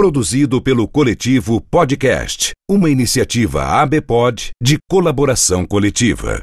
Produzido pelo coletivo Podcast, uma iniciativa ABPOD de colaboração coletiva.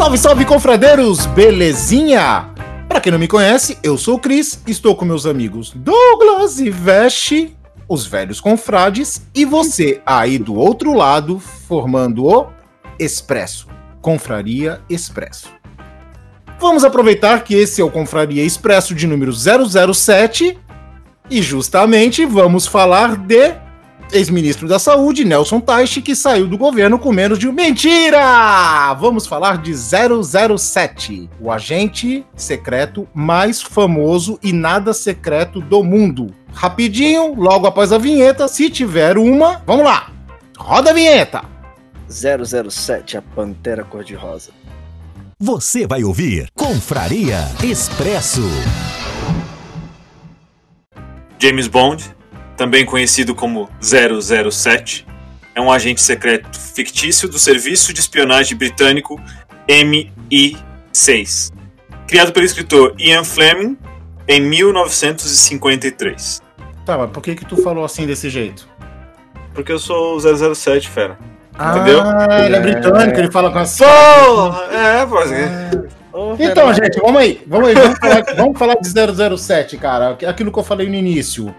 Salve, salve, confradeiros! Belezinha? Pra quem não me conhece, eu sou o Cris, estou com meus amigos Douglas e Veste, os velhos confrades, e você aí do outro lado, formando o Expresso, Confraria Expresso. Vamos aproveitar que esse é o Confraria Expresso de número 007 e justamente vamos falar de ex-ministro da Saúde, Nelson Teich, que saiu do governo com menos de um... Mentira! Vamos falar de 007, o agente secreto mais famoso e nada secreto do mundo. Rapidinho, logo após a vinheta, se tiver uma, vamos lá. Roda a vinheta. 007, a Pantera Cor-de-Rosa. Você vai ouvir Confraria Expresso. James Bond, também conhecido como 007, é um agente secreto fictício do serviço de espionagem britânico MI6, criado pelo escritor Ian Fleming em 1953. Tá, mas por que que tu falou assim desse jeito? Porque eu sou o 007, fera. Ah, Entendeu? ele é britânico, ele fala com a... Porra! É, pode Então, gente, vamos aí. Vamos aí, vamos falar, vamos falar de 007, cara. Aquilo que eu falei no início.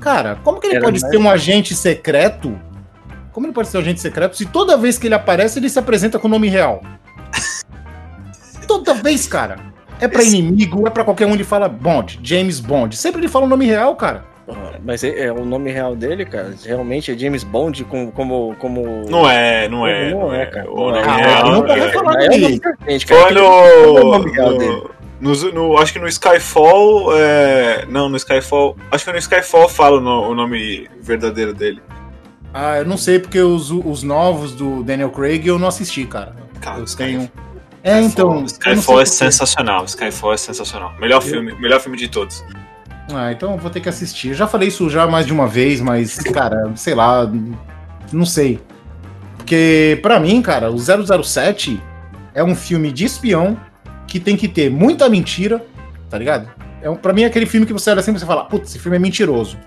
Cara, como que ele Era pode mais- ser um agente secreto? Como ele pode ser um agente secreto se toda vez que ele aparece ele se apresenta com o nome real? toda vez, cara. É pra Esse- inimigo, é pra qualquer um ele fala Bond, James Bond. Sempre ele fala o nome real, cara. Ah, Mas é, é o nome real dele, cara. Realmente é James Bond com, como, como. Não é, não é. Não Não é, é, cara. O nome é. real, Ah, nunca é- vai falar É o nome dele. diferente, no, no, Acho que no Skyfall. é, não, no Skyfall. Acho que no Skyfall fala no- o nome verdadeiro dele. Ah, eu não sei porque os, os novos do Daniel Craig eu não assisti, cara. Cara, eu tenho. É, então. eu Skyfall é sensacional. Skyfall é sensacional. Melhor filme, melhor filme de todos. Ah, então eu vou ter que assistir. Eu já falei isso já mais de uma vez, mas, cara, sei lá, não sei. Porque, pra mim, cara, o 007 é um filme de espião que tem que ter muita mentira, tá ligado? É um, pra mim é aquele filme que você olha sempre e você fala, putz, esse filme é mentiroso.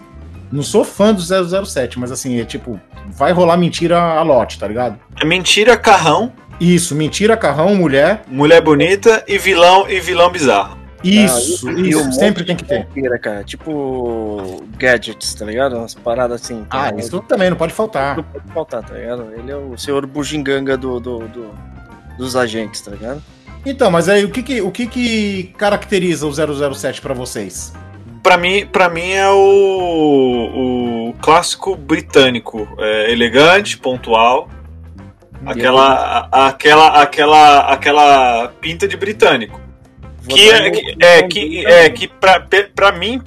Não sou fã do 007, mas assim, é tipo, vai rolar mentira a lote, tá ligado? É mentira, carrão, Isso, mentira, carrão, mulher. mulher bonita e vilão e vilão bizarro. Isso, Ah, e isso, um sempre tem que ter. mentira, cara. Tipo gadgets, tá ligado? Umas paradas assim. Ah, tá? isso também não pode faltar. Não pode faltar, tá ligado? Ele é o senhor bugiganga do, do, do- dos agentes, tá ligado? Então, mas aí o que que, o que, que caracteriza o 007 pra vocês? Pra mim, pra mim é o, o clássico britânico. É, elegante, pontual. Aquela, a- aquela, aquela, aquela pinta de britânico. Que é, que, é, que, é, que pra, mim,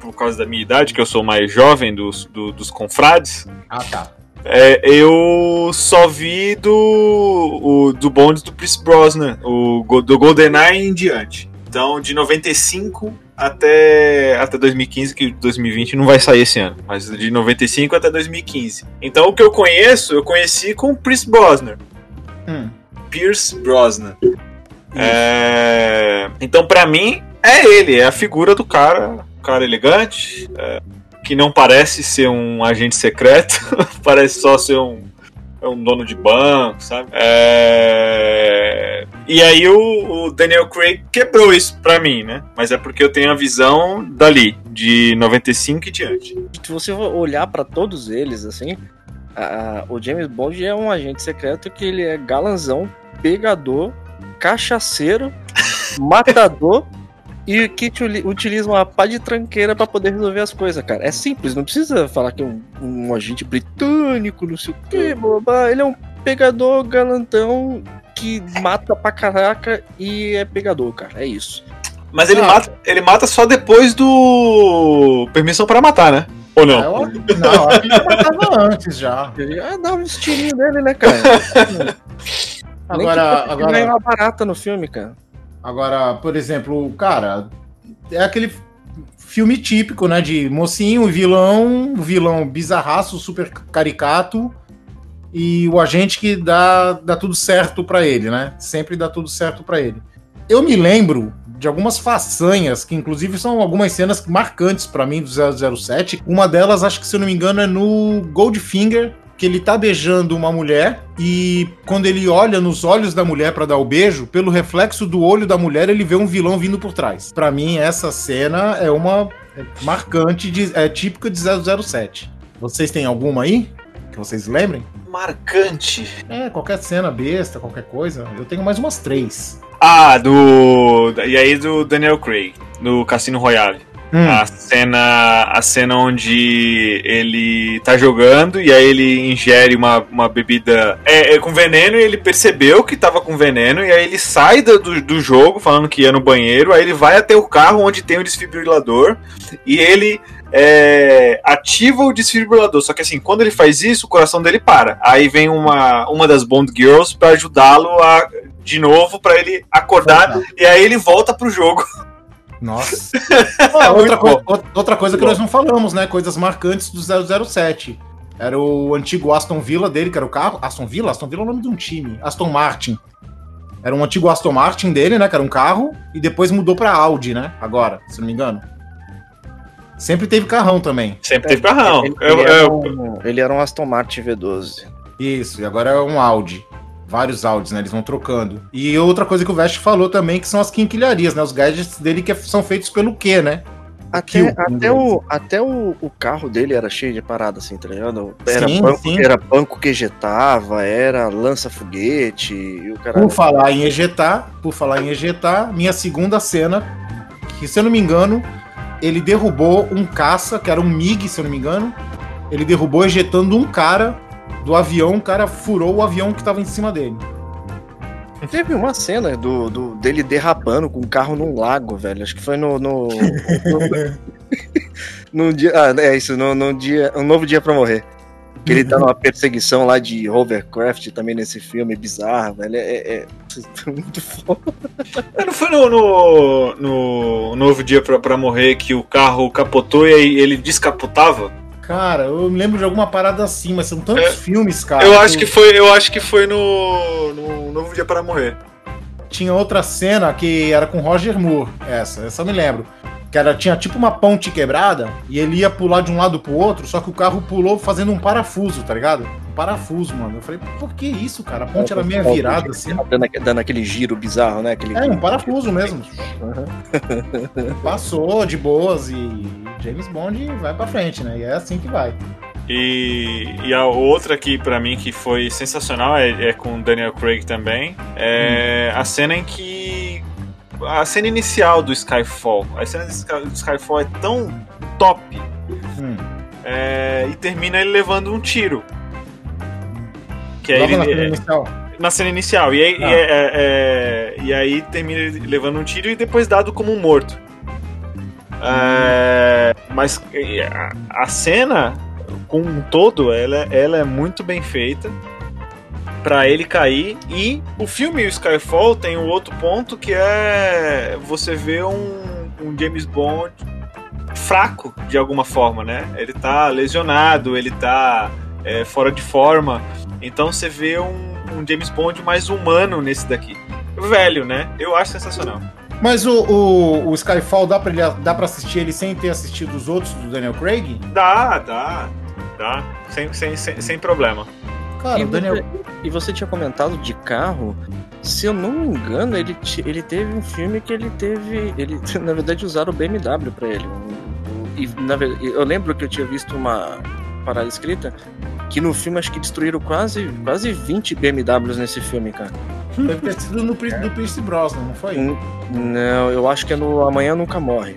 por causa da minha idade, que eu sou mais jovem dos, do- dos confrades, Ah, tá. É, eu só vi do, o, do bonde do Chris Brosnan, o, do GoldenEye em diante. Então, de 95 até, até 2015, que 2020 não vai sair esse ano, mas de 95 até 2015. Então, o que eu conheço, eu conheci com o Pierce Brosnan. Hum. Pierce Brosnan. É, Então, pra mim, é ele, é a figura do cara, um cara elegante, é, que não parece ser um agente secreto, parece só ser um, é um dono de banco, sabe? É, E aí o, o Daniel Craig quebrou isso pra mim, né? Mas é porque eu tenho a visão dali, de 95 e diante. Se você olhar pra todos eles, assim, a- o James Bond é um agente secreto que ele é galanzão, pegador, cachaceiro, matador e que utili- utiliza uma pá de tranqueira pra poder resolver as coisas, cara. É simples, não precisa falar que é um, um agente britânico, não sei o que, boba. Ele é um pegador galantão que mata pra caraca e é pegador, cara. É isso. Mas ele, Ah. mata, ele mata só depois do Permissão para Matar, né? Ou não? Eu- não, acho que já matava antes já. Ele ah, dá um estilinho dele, né, cara? Agora, Nem que ganhou agora, uma barata no filme, cara. Agora, por exemplo, cara, é aquele filme típico, né? De mocinho, vilão, vilão bizarraço, super caricato. E o agente que dá, dá tudo certo pra ele, né? Sempre dá tudo certo pra ele. Eu me lembro de algumas façanhas, que inclusive são algumas cenas marcantes pra mim do 007. Uma delas, acho que se eu não me engano, é no Goldfinger, que ele tá beijando uma mulher e quando ele olha nos olhos da mulher pra dar o beijo, pelo reflexo do olho da mulher, ele vê um vilão vindo por trás. Pra mim, essa cena é uma é marcante, de, é típica de 007. Vocês têm alguma aí? Que vocês lembrem? Marcante. É, qualquer cena besta, qualquer coisa. Eu tenho mais umas três. Ah, do. E aí do Daniel Craig, no Cassino Royale. Hum, A cena, a cena onde ele tá jogando e aí ele ingere uma, uma bebida é, é com veneno e ele percebeu que tava com veneno e aí ele sai do, do, jogo falando que ia no banheiro, aí ele vai até o carro onde tem o desfibrilador e ele é, ativa o desfibrilador. Só que assim, quando ele faz isso, o coração dele para. Aí vem uma, uma das Bond Girls pra ajudá-lo a de novo pra ele acordar e aí ele volta pro jogo. Nossa. Ah, outra, bom. outra- coisa que nós não falamos, né? Coisas marcantes do 007. Era o antigo Aston Villa dele, que era o carro. Aston Villa? Aston Villa é o nome de um time. Aston Martin. Era um antigo Aston Martin dele, né? Que era um carro. E depois mudou pra Audi, né? Agora, se não me engano. Sempre teve carrão também. Sempre teve carrão. Ele, Eu- ele era eu- um, ele era um Aston Martin V12. Isso, e agora é um Audi. Vários Audis, né? Eles vão trocando. E outra coisa que o Vest falou também, que são as quinquilharias, né? Os gadgets dele que são feitos pelo quê, né? Até, Kill, até, o, até o, o carro dele era cheio de parada, assim, tá ligado? Era, Sim, banco, sim. era banco que ejetava, era lança-foguete, e o cara. Por falar em ejetar, por falar em ejetar, minha segunda cena, que se eu não me engano, ele derrubou um caça, que era um MiG, se eu não me engano. Ele derrubou ejetando um cara do avião, o cara furou o avião que tava em cima dele. Teve uma cena do, do- dele derrapando com o carro num lago, velho. Acho que foi no. No, no, no dia. Ah, é isso, no, no dia. Um novo dia pra morrer. Que ele tá numa perseguição lá de hovercraft também nesse filme bizarro, velho. É, é, é muito foda. Não foi no, no, no Novo Dia pra, pra Morrer que o carro capotou e aí ele descapotava? Cara, eu me lembro de alguma parada assim, mas são tantos É, filmes, cara. eu acho que foi, eu acho que foi no, no Novo Dia para Morrer. Tinha outra cena que era com Roger Moore, essa, essa eu me lembro. Que era, tinha tipo uma ponte quebrada e ele ia pular de um lado pro outro, só que o carro pulou fazendo um parafuso, tá ligado? Um parafuso, mano. Eu falei, por que isso, cara? A ponte era meio virada assim. Dando, aque- dando aquele giro bizarro, né? Aquele, É, um parafuso mesmo. Aham. Passou de boas e James Bond vai pra frente, né? E é assim que vai. E, e a outra aqui pra mim que foi sensacional é, é com Daniel Craig também. É a cena em que a cena inicial do Skyfall. A cena do Sky- do Skyfall é tão top Hum. é, e termina ele levando um tiro. Que aí ele, na cena inicial. na cena inicial. E aí, Ah. é- é- é- e aí termina ele levando um tiro e depois dado como morto. É, mas a, a cena, como um todo, ela, ela é muito bem feita. Pra ele cair. E o filme Skyfall tem um outro ponto que é você vê um, um James Bond fraco de alguma forma, né? Ele tá lesionado, ele tá é, fora de forma. Então você vê um, um James Bond mais humano nesse daqui. Velho, né? Eu acho sensacional. Mas o, o, o Skyfall dá pra, ele, dá pra assistir ele sem ter assistido os outros do Daniel Craig? Dá, dá, dá. Sem, sem, sem, sem problema. Cara, E Daniel. você, e você tinha comentado de carro. Se eu não me engano, ele, ele teve um filme que ele teve. Ele, na verdade, usaram o BMW pra ele. E, na eu lembro que eu tinha visto uma parada escrita que no filme acho que destruíram quase, quase 20 BMWs nesse filme, cara. Deve ter sido no, do Pierce Brosnan, não foi? N- Não, eu acho que é no Amanhã Nunca Morre.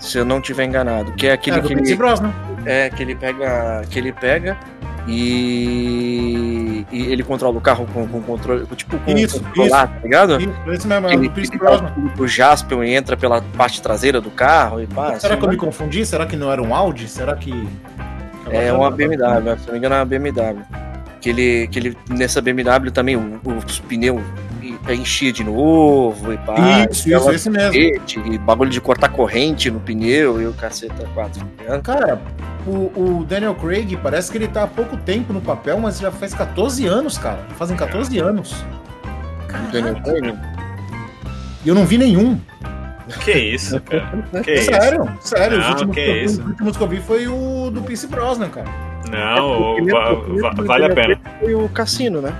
Se eu não tiver enganado. Que é aquele É, que ele, Brosnan. é, que ele pega. Que ele pega e, e ele controla o carro com, com controle. Tipo, com Isso, controlar, tá ligado? Isso, esse mesmo, é do Pierce Brosnan. tá o Jaspion entra pela parte traseira do carro e pá. Será assim, que eu me confundi? Será que não era um Audi? Será que. É uma BMW, se não me engano é uma BMW. Que ele, que ele nessa BMW também o- os pneus enchia de novo e pá. Isso, e isso, esse mesmo. e bagulho de cortar corrente no pneu e o caceta 4. Cara, o, o Daniel Craig parece que ele tá há pouco tempo no papel, mas já faz 14 anos, cara. Fazem 14 anos. Daniel Craig. E eu não vi nenhum. Que isso, cara. Que isso. sério, sério. os, Não, últimos que eu vi, isso. os últimos que eu vi foi o do Pierce Brosnan, cara. Não, O primeiro- va- o primeiro va- do vale a Daniel pena. Foi o Cassino, né?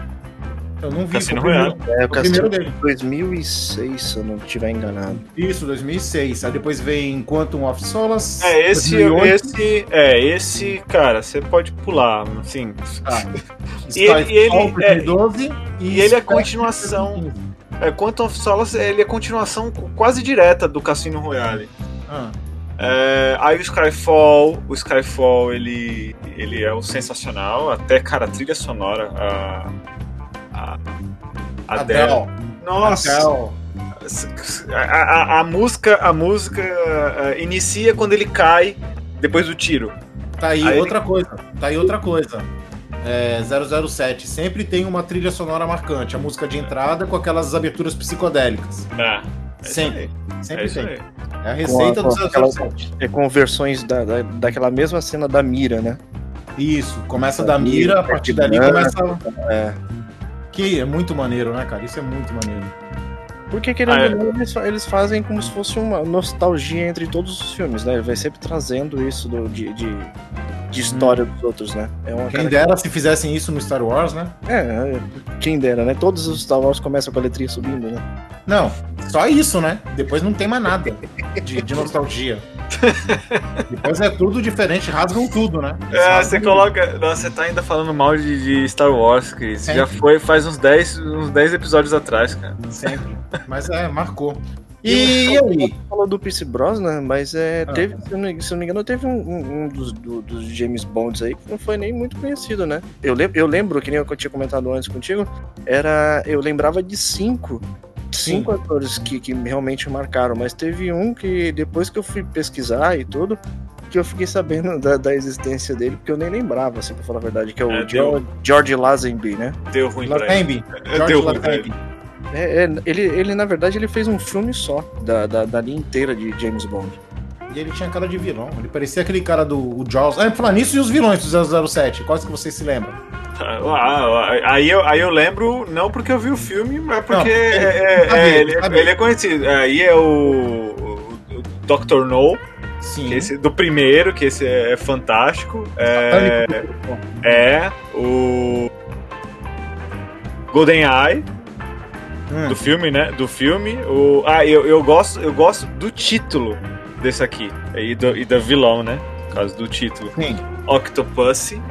Eu não vi. Cassino Royale. primeiro- É, o o primeiro Cassino dele. 2006, se eu não estiver enganado. Isso, 2006. Aí depois vem Quantum of Solace. É, esse, 2008. esse, é, esse, cara, você pode pular, assim. Ah, E ele- e ele- Skyfall, 2012, e ele é continuação. 2015. É, Quantum of Solace, ele é continuação quase direta do Cassino Royale. Ah, É, aí o Skyfall, o Skyfall, ele, ele é o sensacional, até, cara, a trilha sonora, a... A, a Adele. Adele. Nossa! Adele. A, a- a música, a música eh, inicia quando ele cai depois do tiro. Tá aí, Aí outra coisa. Tá aí outra coisa. É, 007 sempre tem uma trilha sonora marcante, a música de entrada com aquelas aberturas psicodélicas. É, é Sempre, sempre é isso tem. aí. É a receita Com a- do com aquela- 007. É com versões da, da, daquela mesma cena da mira, né? Isso, começa Da da mira, a partir dali começa. É. Que é muito maneiro, né, cara? Isso é muito maneiro. Porque querendo Ah, é. ou não, eles, fa- eles fazem como se fosse uma nostalgia entre todos os filmes, né? Ele vai sempre trazendo isso do- de, de, de história dos outros, né? É uma Quem dera se fizessem isso no Star Wars, né? É, é, quem dera, né? Todos os Star Wars começam com a letrinha subindo, né? Não, só isso, né? Depois não tem mais nada de, de nostalgia. Depois é tudo diferente, rasgam tudo, né? Eles É, rasgam você tudo. coloca. Nossa, você tá ainda falando mal de, de Star Wars, Chris. Sempre. Já foi faz uns 10, uns 10 episódios atrás, cara. Sempre. Mas é, marcou. E, e aí? Falou do Pierce Brosnan, mas é, Ah. teve, se eu, não, se eu não me engano, teve um, um- um dos, do- dos James Bonds aí que não foi nem muito conhecido, né? Eu, lem eu lembro, que nem eu tinha comentado antes contigo, era. Eu lembrava de cinco. Cinco atores que, que realmente marcaram, mas teve um que depois que eu fui pesquisar e tudo, que eu fiquei sabendo da, da existência dele, porque eu nem lembrava, assim, pra falar a verdade, que é o É, George, George Lazenby, né? Deu ruim pra ele. Lazenby. É, George Deu Lazenby. ele. É, é, ele, ele, na verdade, ele fez um filme só da, da, da linha inteira de James Bond. E ele tinha cara de vilão. Ele parecia aquele cara do o Jaws. Ah, falar nisso e os vilões do 007. Quais que vocês se lembram? Ah, ah, aí, eu, aí eu lembro, não porque eu vi o filme, mas porque Não, é, ele- é- sabe, é, ele, sabe. ele é conhecido. Aí é o, o, Dr. No, Sim. esse, do primeiro, que esse é fantástico. É, é o Golden Eye. Hum. do filme, né? Do filme. O, ah, eu, eu, gosto, eu gosto do título desse aqui. E, do, e da vilão, né? Por causa do título. Sim. Octopussy.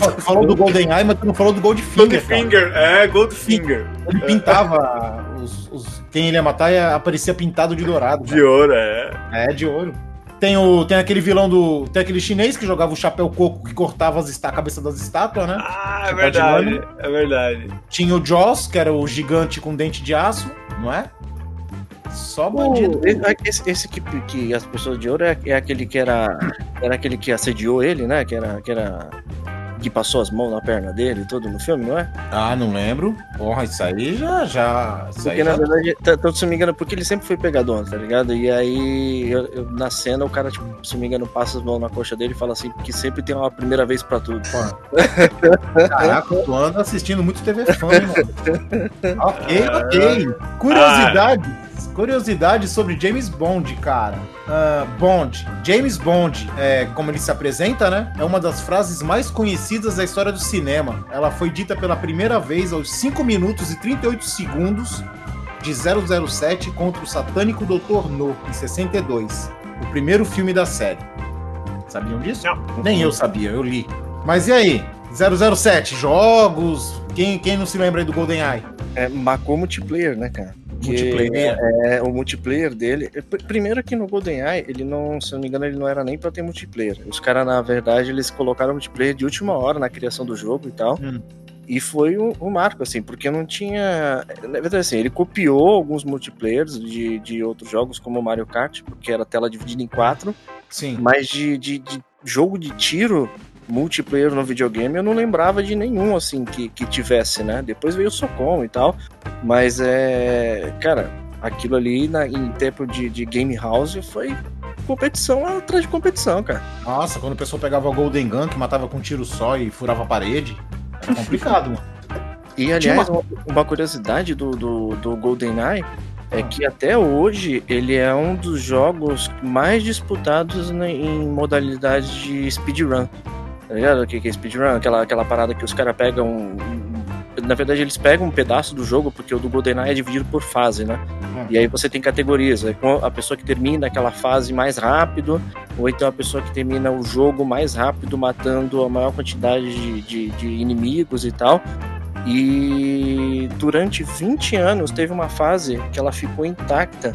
Ó, Tu falou do GoldenEye, mas tu não falou do Goldfinger. cara. Goldfinger, é, Goldfinger. Ele pintava os, os- quem ele ia matar e aparecia pintado de dourado. De cara. ouro, é. É, de ouro. Tem, o, tem aquele vilão do. Tem aquele chinês que jogava o chapéu coco que cortava as esta- a cabeça das estátuas, né? Ah, é verdade. É verdade. Tinha o Joss, que era o gigante com dente de aço, não é? Só bandido. O- esse, esse que, que as pessoas de ouro é, é aquele que era. Era aquele que assediou ele, né? Que era. Que era. Que passou as mãos na perna dele e tudo no filme, não é? Ah, não lembro. Porra, isso aí já. já isso aí Porque na já... verdade, tá- se não me engano, porque ele sempre foi pegador, tá ligado? E aí, eu- eu- na cena, o cara, tipo, se não me engano, passa as mãos na coxa dele e fala assim, que sempre tem uma primeira vez pra tudo. Caraca, tu anda assistindo muito TV Fã, mano? ok, ok. Curiosidades. Curiosidades sobre James Bond, cara. Ah, Bond. James Bond, é, como ele se apresenta, né? É uma das frases mais conhecidas da história do cinema. Ela foi dita pela primeira vez aos 5 minutos e 38 segundos de 007 contra o satânico Dr. No, em 62. O primeiro filme da série. Sabiam disso? Não. Nem eu sabia, eu li. Mas e aí? 007, jogos. Quem, quem não se lembra aí do GoldenEye? É, marcou multiplayer, né, cara? Multiplayer. É, o multiplayer dele. é, pr- Primeiro que no GoldenEye, ele não, se eu não me engano, ele não era nem pra ter multiplayer. Os caras, na verdade, eles colocaram multiplayer de última hora na criação do jogo e tal. Hum. E foi um, um marco, assim, porque não tinha. Na verdade, assim, ele copiou alguns multiplayers de, de outros jogos, como o Mario Kart, porque era tela dividida em quatro. Sim. Mas de, de, de jogo de tiro multiplayer no videogame eu não lembrava de nenhum assim que, que tivesse, né? Depois veio o Socom e tal, mas é. Cara, aquilo ali na, em tempo de, de Game House foi competição atrás de competição, cara. Nossa, quando o pessoal pegava o Golden Gun, que matava com um tiro só e furava a parede, era complicado, mano. E aliás, uma, uma curiosidade do, do, do GoldenEye é que até hoje ele é um dos jogos mais disputados em modalidade de speedrun. Tá ligado? O que que é speedrun? Aquela, aquela parada que os caras pegam. um- Na verdade, eles pegam um pedaço do jogo, porque o do GoldenEye é dividido por fase, né? Hum. E aí você tem categorias. É a pessoa que termina aquela fase mais rápido, ou então a pessoa que termina o jogo mais rápido, matando a maior quantidade de, de, de inimigos e tal. E durante 20 anos teve uma fase que ela ficou intacta.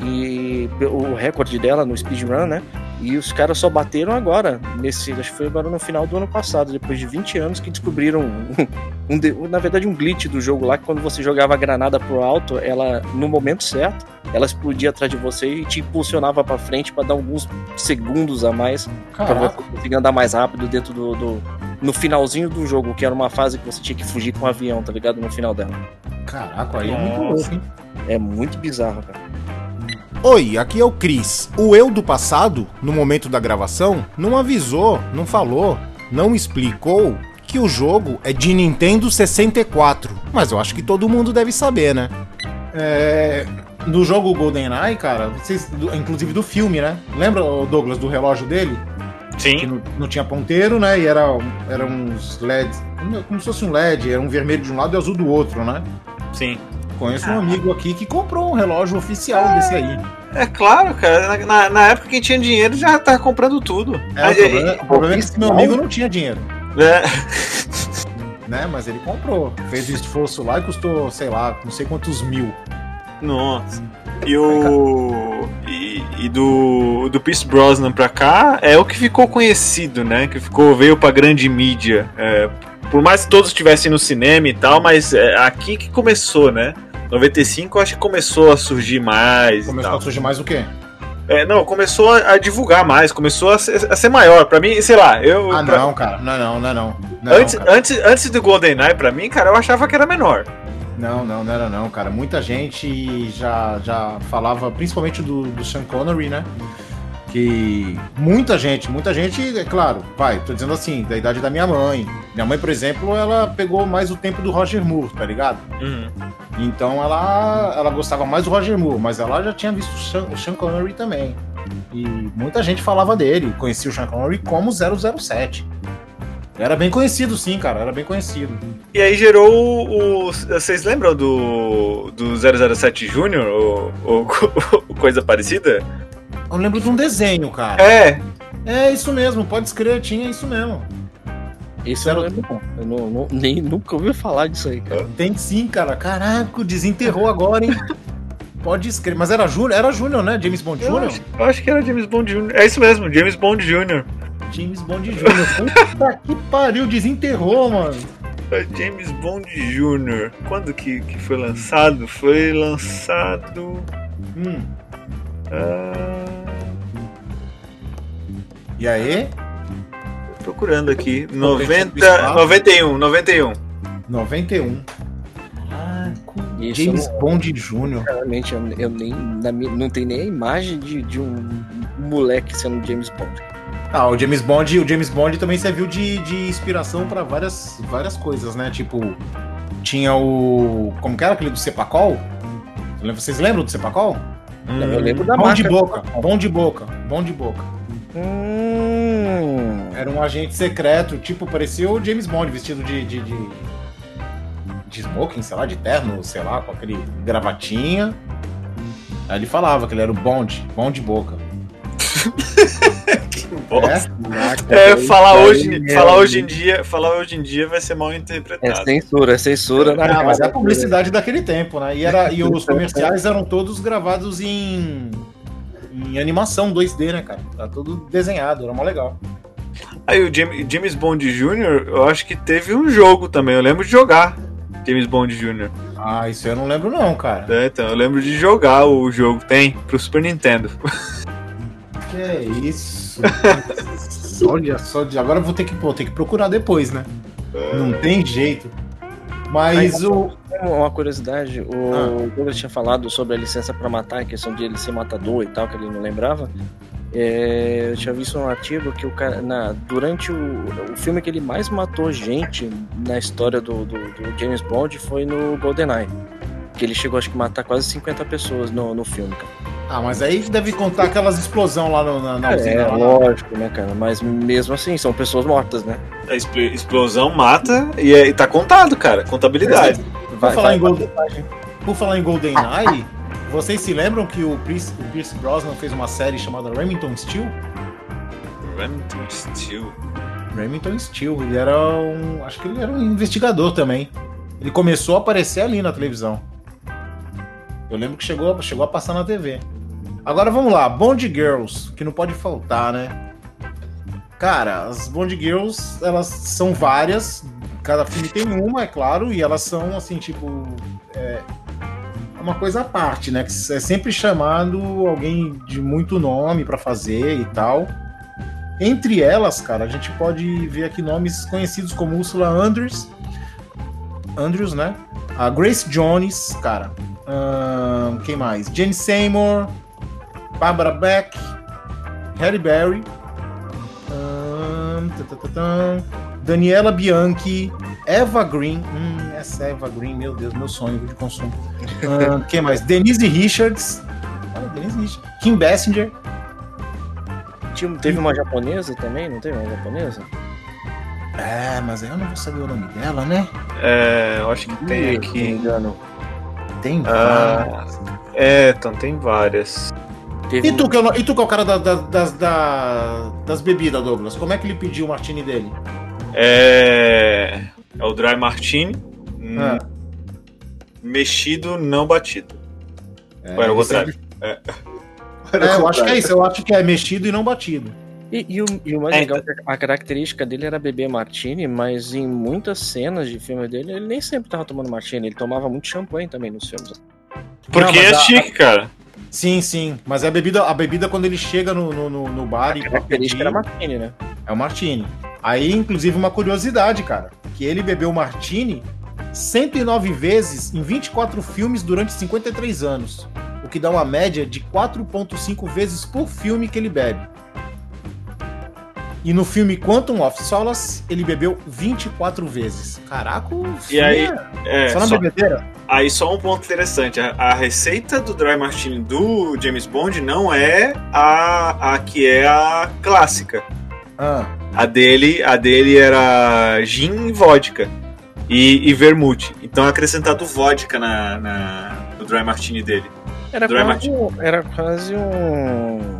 E o recorde dela no speedrun, né? E os caras só bateram agora, nesse, acho que foi agora no final do ano passado, depois de 20 anos que descobriram um, um na verdade um glitch do jogo lá, que quando você jogava a granada pro alto, ela no momento certo, ela explodia atrás de você e te impulsionava pra frente pra dar alguns segundos a mais pra Caraca. você conseguir andar mais rápido dentro do, do- no finalzinho do jogo, que era uma fase que você tinha que fugir com um avião, tá ligado? No final dela. Caraca, aí é muito Nossa. louco, hein? É muito bizarro, cara. Oi, aqui é o Cris. O eu do passado, no momento da gravação, não avisou, não falou, não explicou que o jogo é de Nintendo 64. Mas eu acho que todo mundo deve saber, né? É. No jogo GoldenEye, cara, vocês, inclusive do filme, né? Lembra, Douglas, do relógio dele? Que Sim. não, não tinha ponteiro, né? E era, era uns LEDs, como- como se fosse um LED, era um vermelho de um lado e azul do outro, né? Sim. Conheço um amigo aqui que comprou um relógio oficial desse aí. É claro, cara. Na, na- época quem tinha dinheiro já tava comprando tudo. É, o, problema, o problema é que meu amigo não tinha dinheiro, é, né? Mas ele comprou. Fez o esforço lá e custou, sei lá, não sei quantos mil. Nossa. E o. E, e do, do Pierce Brosnan pra cá é o que ficou conhecido, né? Que ficou, veio pra grande mídia. É, por mais que todos estivessem no cinema e tal, mas é aqui que começou, né? 95 eu acho que começou a surgir mais. Começou a surgir mais o quê? É, não, começou a, a divulgar mais, começou a ser, a ser maior. Pra mim, sei lá, eu. Ah, pra- não, cara. Não, não, não, não. Não, antes, cara. antes, antes do GoldenEye, pra mim, cara, eu achava que era menor. não, não, não era não, cara. Muita gente já, já falava, principalmente do, do Sean Connery, né? Que muita gente, muita gente, é claro, vai, tô dizendo assim, da idade da minha mãe. Minha mãe, por exemplo, ela pegou mais o tempo do Roger Moore, tá ligado? Uhum. Então ela, ela gostava mais do Roger Moore, mas ela já tinha visto o Sean, o Sean Connery também. E muita gente falava dele, conhecia o Sean Connery como 007. Era bem conhecido, sim, cara, era bem conhecido. E aí gerou o. vocês lembram do, do 007 Júnior? Ou, ou coisa parecida? Eu lembro de um desenho, cara. É, É isso mesmo, pode escrever, tinha isso mesmo. Eu não Zero- lembro, não. Eu não, não- nem, nunca ouvi falar disso aí, cara. Tem sim, cara. Caraca, desenterrou agora, hein? Pode escrever. Mas era Júnior, era Júnior, né? James Bond eu Júnior? acho, eu acho que era James Bond Jr. É isso mesmo, James Bond Jr. James Bond Júnior. Puta que pariu, desenterrou, mano. É James Bond Jr. Quando que, que foi lançado? Foi lançado. Hum. E aí? Procurando aqui. Não, tem 90, espaço. 91, 91. 91. Ah, James não- Bond Jr. Realmente, eu, eu nem, na não tem nem a imagem de, de um moleque sendo James Bond. Ah, o James Bond, o James Bond também serviu de, de inspiração pra várias, várias coisas, né? Tipo, tinha o. Como que era aquele do Cepacol? Vocês lembram do Cepacol? Eu lembro da Bom marca. de boca, bom de boca, bom de boca. Hum, Era um agente secreto, tipo, parecia o James Bond vestido de. de, de, de smoking, sei lá, de terno, sei lá, com aquele gravatinha. Aí ele falava que ele era o Bond, bom de boca. Bosta. É? É, falar hoje, Aí, falar é, hoje em dia, falar hoje em dia vai ser mal É interpretado. censura, é censura. na Ah, mas é a publicidade daquele tempo, né? E, era, e os comerciais eram todos gravados em, em animação 2D, né, cara? Tá tudo desenhado, era mó legal. Aí o James, Bond Jr., eu acho que teve um jogo também. Eu lembro de jogar James Bond Jr. Ah, isso eu não lembro não, cara. É, então, eu lembro de jogar o jogo. Tem, pro Super Nintendo. Que é isso? Olha só, agora eu vou ter que, pô, ter que procurar depois, né? Não tem jeito. Mas o. Uma curiosidade, o Ah. Douglas tinha falado sobre a licença pra matar, a questão de ele ser matador e tal, que ele não lembrava. É, eu tinha visto um artigo que o cara, na, durante o, o filme que ele mais matou gente na história do, do, do James Bond foi no GoldenEye. Que ele chegou, acho que, a matar quase 50 pessoas no, no filme, cara. Ah, mas aí deve contar aquelas explosão lá no- na, na usina. É, lá. lógico, né, cara? Mas mesmo assim, são pessoas mortas, né? A expl- explosão mata e, é, e tá contado, cara. Contabilidade. Por falar, em Golden... Por falar em GoldenEye, vocês se lembram que o Pierce, o Pierce Brosnan fez uma série chamada Remington Steel? Remington Steel. Remington Steel, ele era um. Acho que ele era um investigador também. Ele começou a aparecer ali na televisão. Eu lembro que chegou, chegou a passar na TV. Agora vamos lá, Bond Girls, que não pode faltar, né? Cara, as Bond Girls, elas são várias. Cada filme tem uma, é claro, e elas são assim, tipo. É uma coisa à parte, né? Que é sempre chamado alguém de muito nome pra fazer e tal. Entre elas, cara, a gente pode ver aqui nomes conhecidos como Ursula Andrews, Andrews, né? A Grace Jones, cara. Ahn, quem mais? Jane Seymour, Barbara Beck, Harry Berry, tá, Daniela Bianchi, Eva Green. Hum, essa Eva Green, meu Deus, meu sonho de consumo. Ahn, quem mais? Denise Richards. Ah, Denise Richards. Kim Basinger. Tinha- Teve uma japonesa também, não teve uma japonesa? É, mas aí eu não vou saber o nome dela, né? É, eu acho que tem não me aqui. engano. Tem Ah. várias. É, então tem várias. Teve E tu, que é o, e tu que é o cara da- da- das, da- das bebidas, Douglas? Como é que ele pediu o martini dele? É. É o Dry Martini. hum, Ah. Mexido, não batido. É, Ou era o ele contrário? sempre- É. É, eu acho que é isso. Eu acho que é mexido e não batido. E, e o, e o mais É, legal é que a característica dele era beber martini, mas em muitas cenas de filme dele, ele nem sempre tava tomando martini, ele tomava muito champanhe também nos filmes. Porque Não, é a- chique, cara. Sim, sim. Mas a bebida, a bebida quando ele chega no, no, no- bar e A característica era martini, né? é o martini. Aí, inclusive, uma curiosidade, cara. Que ele bebeu o martini 109 vezes em 24 filmes durante 53 anos. O que dá uma média de 4,5 vezes por filme que ele bebe. E no filme Quantum of Solace, ele bebeu 24 vezes. Caraca, o E aí, é, é só na só- bebedeira? aí só um ponto interessante. A, a receita do Dry Martini do James Bond não é a, a que é a clássica. Ah, A dele, a dele era gin e vodka. E, e vermute. Então é acrescentado vodka na, na, no Dry Martini dele. Era quase, um, era quase um.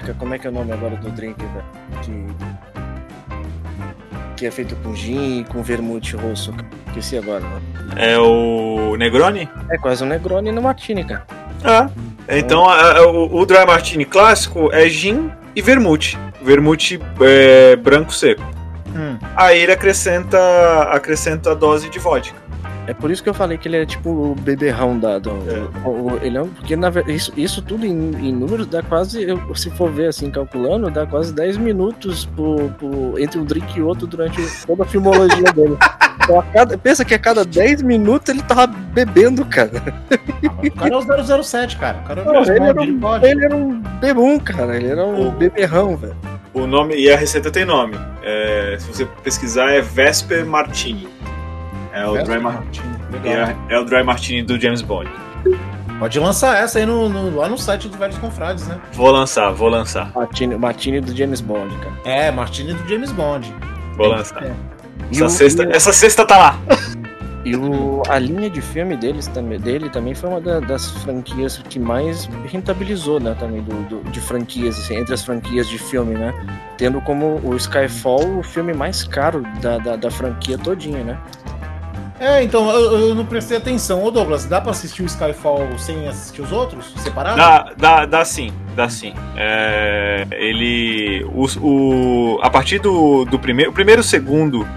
Caraca, como é que é o nome agora do drink, velho? Que. Que é feito com gin e com vermute rosso. Esqueci agora, né? É o Negroni? É quase um Negroni no Martini, cara. Ah. Então a- a- o, o Dry Martini clássico é gin e vermute. Vermute é, branco seco. hum. Aí ele acrescenta, acrescenta a dose de vodka. É por isso que eu falei que ele é tipo o beberrão da. Do, É. o- ele é um- porque na isso, isso tudo em, em números dá quase, eu- se for ver assim, calculando, dá quase 10 minutos entre um drink e outro durante toda a filmologia dele. Então, a cada- pensa que a cada 10 minutos ele tava bebendo, cara. O cara é o 007, cara. O cara é o Não, ele, era um, ele era um bebum, cara. Ele era um O- beberrão, velho. O nome e a receita tem nome. É, se você pesquisar é Vesper Martini. É o, dry, mar- Legal. é, é o Dry Martini do James Bond. Pode lançar essa aí no, no- lá no site do Velhos Confrades, né? Vou lançar, vou lançar, Martini, Martini do James Bond, cara. É, Martini do James Bond. vou lançar. É. Essa o- sexta, o- essa sexta tá lá. E o, a linha de filme deles, também, dele também foi uma da- das franquias que mais rentabilizou, né? Também do, do- de franquias, assim, entre as franquias de filme, né? Tendo como o Skyfall o filme mais caro da, da, da franquia todinha, né? É, então, eu, eu não prestei atenção. Ô Douglas, dá pra assistir o Skyfall sem assistir os outros? Separado? Dá, dá, dá sim, dá sim. É, ele. O, o- a partir do, do primeiro. O primeiro e o segundo.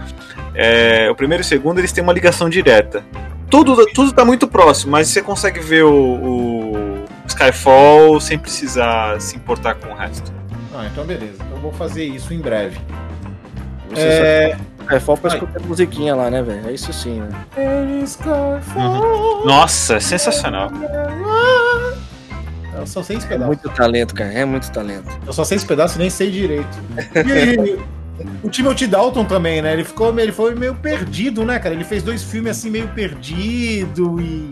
é, o primeiro e o segundo eles têm uma ligação direta. Tudo, tudo tá muito próximo, mas você consegue ver o, o Skyfall sem precisar se importar com o resto. Ah, então beleza. Eu vou fazer isso em breve. Você É... só Skyfall pra Ai. escutar a musiquinha lá, né, velho? É isso sim, né? Skyfall. Nossa, é sensacional. Eu só sei esse É pedaço. muito talento, cara. É muito talento. Eu só sei esse pedaço e nem sei direito. E o Timothy Dalton também, né? Ele ficou ele foi meio perdido, né, cara? Ele fez dois filmes assim meio perdido e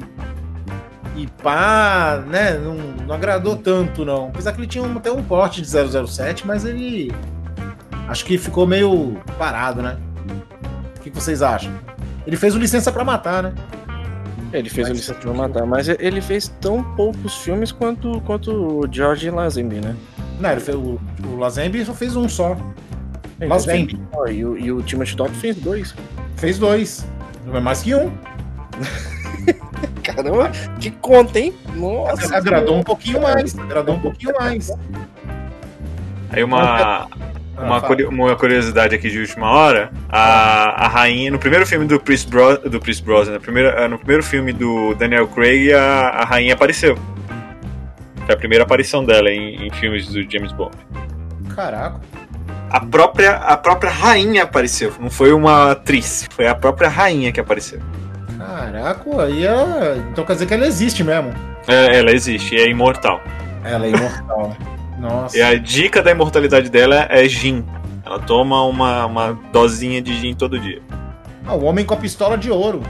e pá, né? Não, não agradou tanto não. Apesar que ele tinha um- até um porte de 007, mas ele acho que ficou meio parado, né? O que vocês acham? Ele fez o Licença pra Matar, né? Ele fez Mas- o Licença pra Matar, mas ele fez tão poucos filmes quanto, quanto o George Lazenby, né? Não, ele fez, o, o Lazenby só fez um só. Lazenby. E o, e o Timothy Dalton fez dois. Fez dois. Não é mais que um. Caramba, que conta, hein? Nossa. Agradou um pouquinho mais. Agradou um pouquinho mais. Aí uma, uma, fala. curi- uma curiosidade aqui de última hora, a, a rainha, no primeiro filme do Chris, Bro, do Chris Brosnan, no primeiro, eh, no primeiro filme do Daniel Craig, a, a rainha apareceu. Foi a primeira aparição dela em, em filmes do James Bond. Caraca. A própria, a própria rainha apareceu, não foi uma atriz, foi a própria rainha que apareceu. Caraca, aí é... Então quer dizer que ela existe mesmo. É, ela existe, é imortal. Ela é imortal. Nossa. E a dica da imortalidade dela é gin. Ela toma uma, uma dosinha de gin todo dia. Ah, o Homem com a Pistola de Ouro.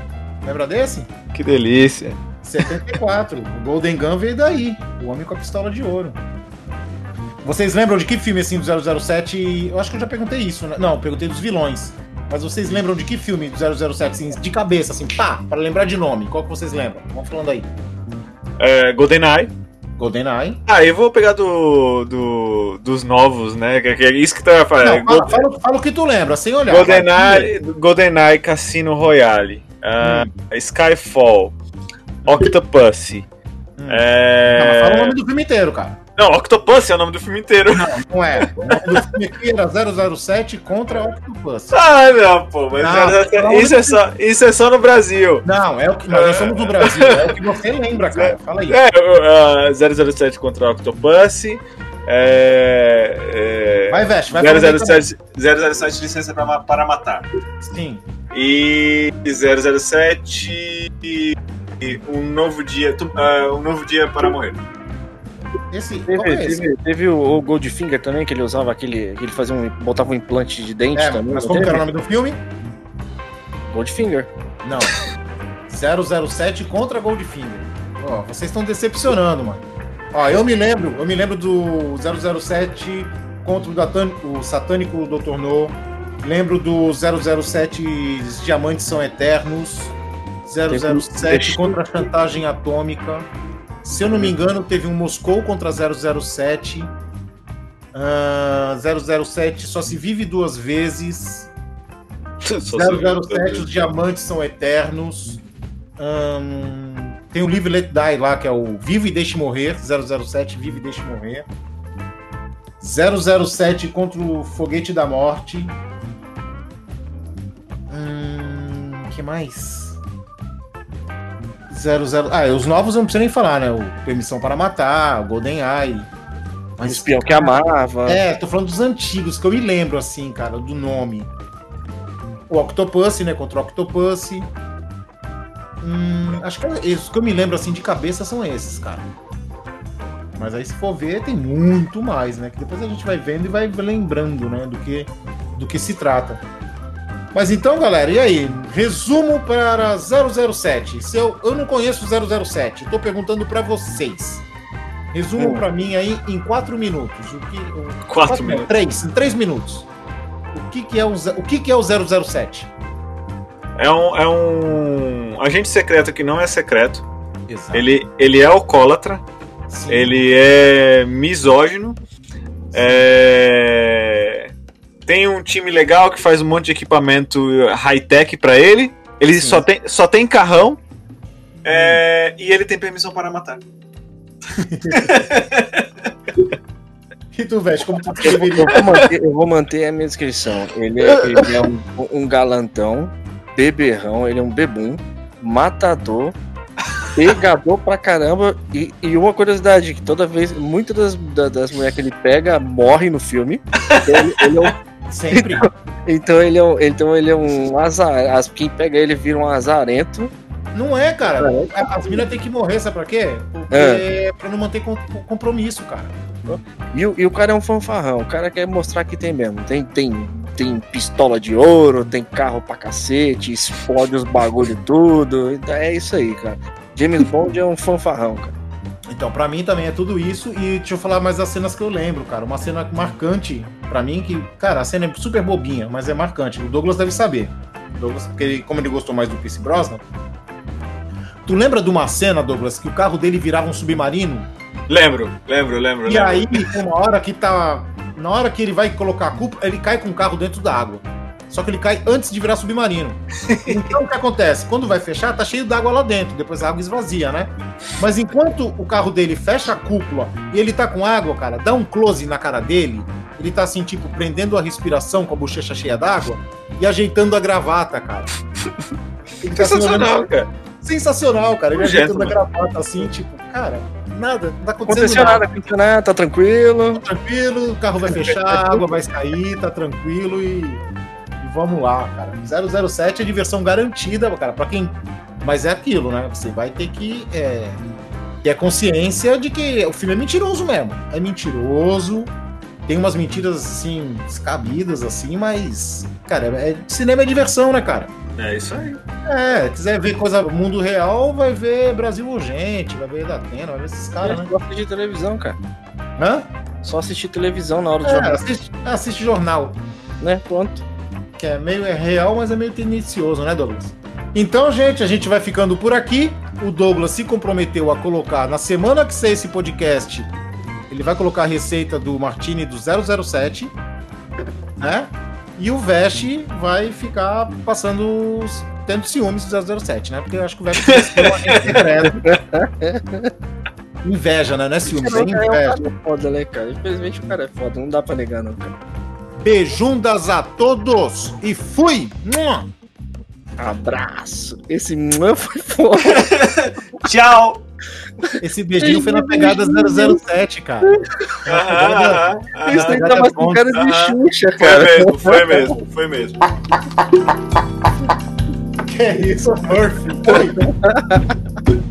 Lembra desse? Que delícia. 74. o Golden Gun veio daí. O Homem com a Pistola de Ouro. Vocês lembram de que filme assim do 007? Eu acho que eu já perguntei isso, né? Não, eu perguntei dos vilões. Mas vocês lembram de que filme do 007 assim, de cabeça, assim, pá, para lembrar de nome? Qual que vocês lembram? Vamos falando aí. É, GoldenEye. GoldenEye. Ah, eu vou pegar do, do- dos novos, né? Que, que é isso que tá Não, falando. fala, fala- fala o que tu lembra, sem olhar. GoldenEye, GoldenEye Cassino Royale. ah, Skyfall. Octopussy. Hum. É... Não, mas fala o nome do filme inteiro, cara. Não, Octopussy é o nome do filme inteiro. Não é. O nome do filme aqui era 007 contra Octopus. Ah, não, pô, mas Não, isso, é só, isso é só no Brasil. Não, é o que nós somos no Brasil. É o que você lembra, cara. Fala aí. É, ah, 007 contra Octopussy. É, é, Vai, Veste, vai falando aí 007, 007 licença pra, para matar. Sim. E 007 e um novo dia, ah, um novo dia para morrer. Esse, qual Teve, é esse? teve, teve o, o Goldfinger também, que ele usava aquele. que ele fazia um. botava um implante de dente É, também. mas como era o nome do filme? Goldfinger. Não. 007 contra Goldfinger. Ó, vocês estão decepcionando, mano. Ó, eu me lembro, eu me lembro do 007 contra o, Datan- o satânico Dr. No. Lembro do 007 Os Diamantes São Eternos. 007 contra a chantagem atômica. Se eu não me engano, teve um Moscou contra 007. Ah, 007 só se vive duas vezes. 007, os diamantes são eternos. Ahn, tem o Live Let Die lá, que é o Vive e Deixe Morrer. 007, Vive e Deixe Morrer. 007 contra o Foguete da Morte. Hum, que mais? 00. Ah, os novos eu não preciso nem falar, né? O Permissão para Matar, o GoldenEye. O Mas, espião que amava. É, tô falando dos antigos, que eu me lembro, assim, cara, do nome. O Octopus, né? Contra o Octopus. Hum, acho que é esses que eu me lembro, assim, de cabeça são esses, cara. Mas aí, se for ver, tem muito mais, né? Que depois a gente vai vendo e vai lembrando, né? Do que, do que se trata. Mas então, galera, e aí? Resumo para 007. Se eu, eu não conheço 007, eu tô perguntando para vocês. Resumo Hum. para mim aí em quatro minutos. O que, o, Quatro não, minutos. Três, em três minutos. O que, que é o, o que, que é o 007? É um, é um agente secreto que não é secreto. Exato. Ele, ele é alcoólatra. Sim. Ele é misógino. É, Tem um time legal que faz um monte de equipamento high-tech pra ele. Ele Sim. só tem, só tem carrão. É, E ele tem permissão para matar. E tu, Veste, como tu Eu, eu vou manter, eu vou manter a minha descrição. Ele é, ele é um, um galantão, beberrão, ele é um bebum, matador, pegador pra caramba. E, e uma curiosidade, que toda vez, muitas das, da- das mulheres que ele pega morrem no filme. Então ele, ele é um, Sempre. então ele é um, então ele é um azar. As, quem pega ele vira um azarento. Não é, cara. As minas têm que morrer, sabe pra quê? Porque É. pra não manter com- compromisso, cara. E, o- e o cara é um fanfarrão. O cara quer mostrar que tem mesmo. Tem, tem, tem pistola de ouro, tem carro pra cacete, explode os bagulho tudo. Então É isso aí, cara. James Bond é um fanfarrão, cara. Então, pra mim também é tudo isso. E deixa eu falar mais das cenas que eu lembro, cara. Uma cena marcante pra mim que, cara, a cena é super bobinha, mas é marcante. O Douglas deve saber. O Douglas, porque ele- como ele gostou mais do Pierce Brosnan. Tu lembra de uma cena, Douglas, que o carro dele virava um submarino? Lembro, lembro, lembro. E lembro. aí, uma hora que tá. Na hora que ele vai colocar a culpa, ele cai com o carro dentro da água. Só que ele cai antes de virar submarino. Então o que acontece? Quando vai fechar, tá cheio d'água lá dentro. Depois a água esvazia, né? Mas enquanto o carro dele fecha a cúpula e ele tá com água, cara, dá um close na cara dele. Ele tá assim, tipo, prendendo a respiração com a bochecha cheia d'água e ajeitando a gravata, cara. Ele tá assim, Sensacional, cara. Sensacional, cara. Ele ajeitando a mano. gravata assim, tipo, cara, nada, não tá acontecendo nada. aconteceu nada, tá tranquilo. tranquilo, o carro vai fechar, a água vai sair, tá tranquilo e vamos lá, cara. 007 é diversão garantida, cara, pra quem. Mas é aquilo, né? Você vai ter que é, ter a consciência de que o filme é mentiroso mesmo. É mentiroso, tem umas mentiras assim, descabidas, assim, mas. Cara, é, cinema é diversão, né, cara? É isso aí. É, quiser ver coisa mundo real, vai ver Brasil Urgente, vai ver da Atena, vai ver esses caras, né? Só assistir televisão, cara. Hã? Só assistir televisão na hora do É, jornal, assiste, assiste jornal. né? Pronto. Que é meio é real, mas é meio tendencioso, né, Douglas? Então, gente, a gente vai ficando por aqui. O Douglas se comprometeu a colocar na semana que sair esse podcast, ele vai colocar a receita do Martini do 007, né? E o Veste vai ficar passando os- tendo ciúmes do 007, né? Porque eu acho que o secreto. Inveja, né? Não é ciúmes, é É, inveja. cara é foda, né, cara? Infelizmente o cara é foda, não dá pra negar, não, cara. Beijundas a todos e fui! Abraço. Esse mano foi foda. Tchau! Esse beijinho foi na pegada 007, cara. Aham, aham, aham. Isso aí nada tava com contra. cara de. Xuxa, Foi cara. mesmo, foi mesmo, foi mesmo. Que isso, Murphy? Foi.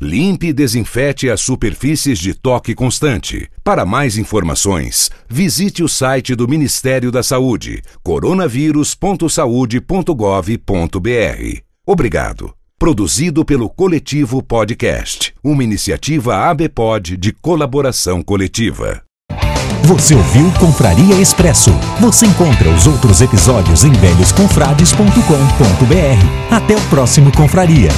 Limpe e desinfete as superfícies de toque constante. Para mais informações, visite o site do Ministério da Saúde, coronavírus.saude.gov.br. Obrigado. Produzido pelo Coletivo Podcast, uma iniciativa ABPOD de colaboração coletiva. Você ouviu Confraria Expresso. Você encontra os outros episódios em velhosconfrades.com.br. Até o próximo Confraria.